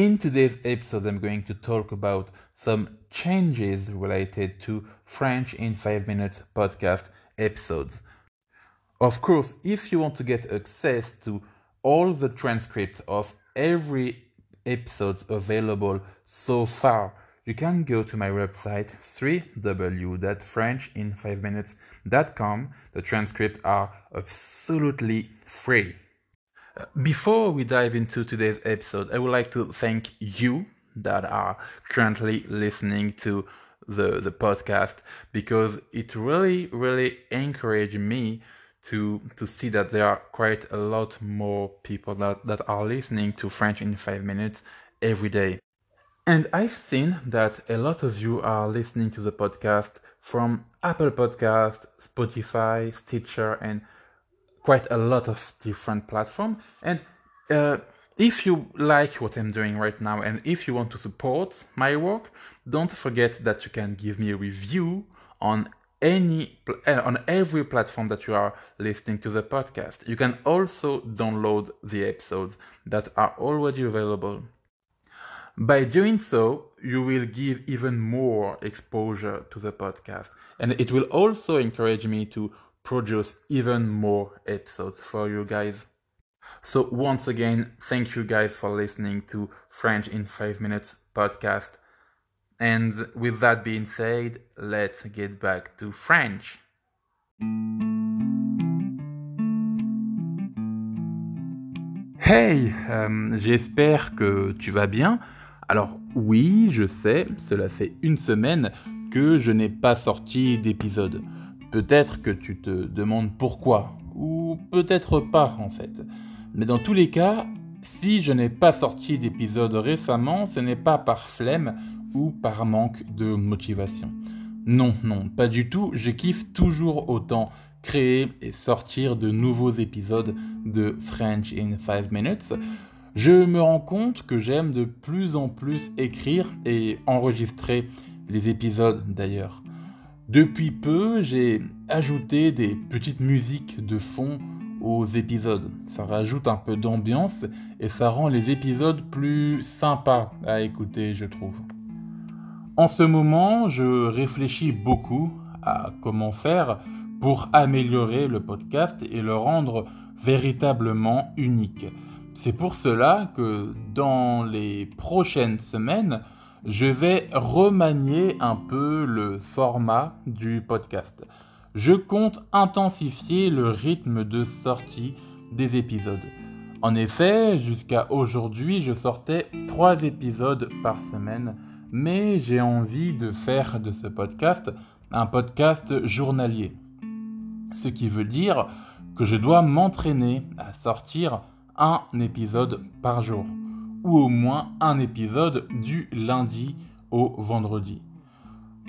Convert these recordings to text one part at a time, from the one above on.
In today's episode, I'm going to talk about some changes related to French in 5 Minutes podcast episodes. Of course, if you want to get access to all the transcripts of every episodes available so far, you can go to my website www.frenchin5minutes.com. The transcripts are absolutely free. Before we dive into today's episode, I would like to thank you that are currently listening to the, the podcast because it really, really encouraged me to to see that there are quite a lot more people that, that are listening to French in five minutes every day. And I've seen that a lot of you are listening to the podcast from Apple Podcast, Spotify, Stitcher, and quite a lot of different platforms. And uh, if you like what I'm doing right now, and if you want to support my work, don't forget that you can give me a review on any uh, on every platform that you are listening to the podcast. You can also download the episodes that are already available. By doing so, you will give even more exposure to the podcast, and it will also encourage me to produce even more episodes for you guys. So once again, thank you guys for listening to French in 5 minutes podcast. And with that being said, let's get back to French. Hey, euh, j'espère que tu vas bien. Alors oui, je sais, cela fait une semaine que je n'ai pas sorti d'épisode. Peut-être que tu te demandes pourquoi, ou peut-être pas en fait. Mais dans tous les cas, si je n'ai pas sorti d'épisode récemment, ce n'est pas par flemme ou par manque de motivation. Non, non, pas du tout, je kiffe toujours autant créer et sortir de nouveaux épisodes de French in 5 minutes. Je me rends compte que j'aime de plus en plus écrire et enregistrer les épisodes d'ailleurs. Depuis peu, j'ai ajouté des petites musiques de fond aux épisodes. Ça rajoute un peu d'ambiance et ça rend les épisodes plus sympas à écouter, je trouve. En ce moment, je réfléchis beaucoup à comment faire pour améliorer le podcast et le rendre véritablement unique. C'est pour cela que dans les prochaines semaines, je vais remanier un peu le format du podcast. Je compte intensifier le rythme de sortie des épisodes. En effet, jusqu'à aujourd'hui, je sortais trois épisodes par semaine, mais j'ai envie de faire de ce podcast un podcast journalier. Ce qui veut dire que je dois m'entraîner à sortir un épisode par jour, ou au moins un épisode du lundi au vendredi.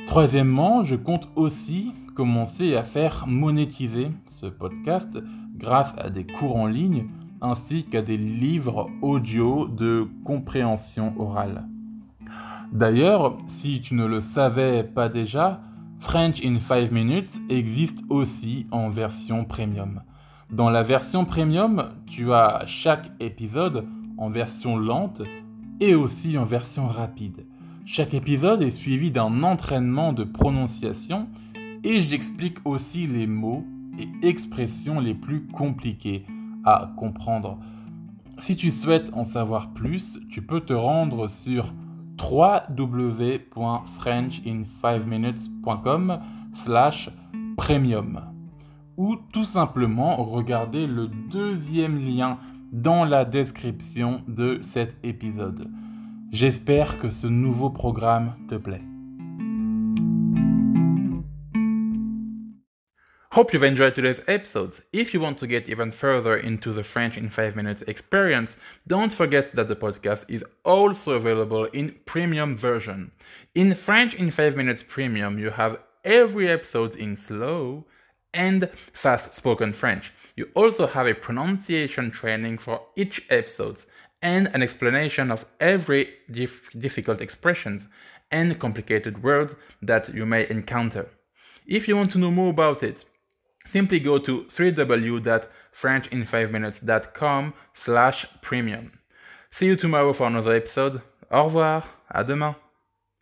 Troisièmement, je compte aussi commencer à faire monétiser ce podcast grâce à des cours en ligne ainsi qu'à des livres audio de compréhension orale. D'ailleurs, si tu ne le savais pas déjà, French in 5 minutes existe aussi en version premium. Dans la version premium, tu as chaque épisode en version lente et aussi en version rapide. Chaque épisode est suivi d'un entraînement de prononciation et j'explique aussi les mots et expressions les plus compliqués à comprendre. Si tu souhaites en savoir plus, tu peux te rendre sur www.frenchin5minutes.com slash premium ou tout simplement regarder le deuxième lien dans la description de cet épisode. J'espère que ce nouveau programme te plaît. Hope you've enjoyed today's episodes. If you want to get even further into the French in 5 minutes experience, don't forget that the podcast is also available in premium version. In French in 5 minutes premium, you have every episode in slow and fast spoken French. You also have a pronunciation training for each episode and an explanation of every dif- difficult expressions and complicated words that you may encounter. If you want to know more about it, simply go to www.frenchin5minutes.com slash premium. See you tomorrow for another episode. Au revoir, à demain.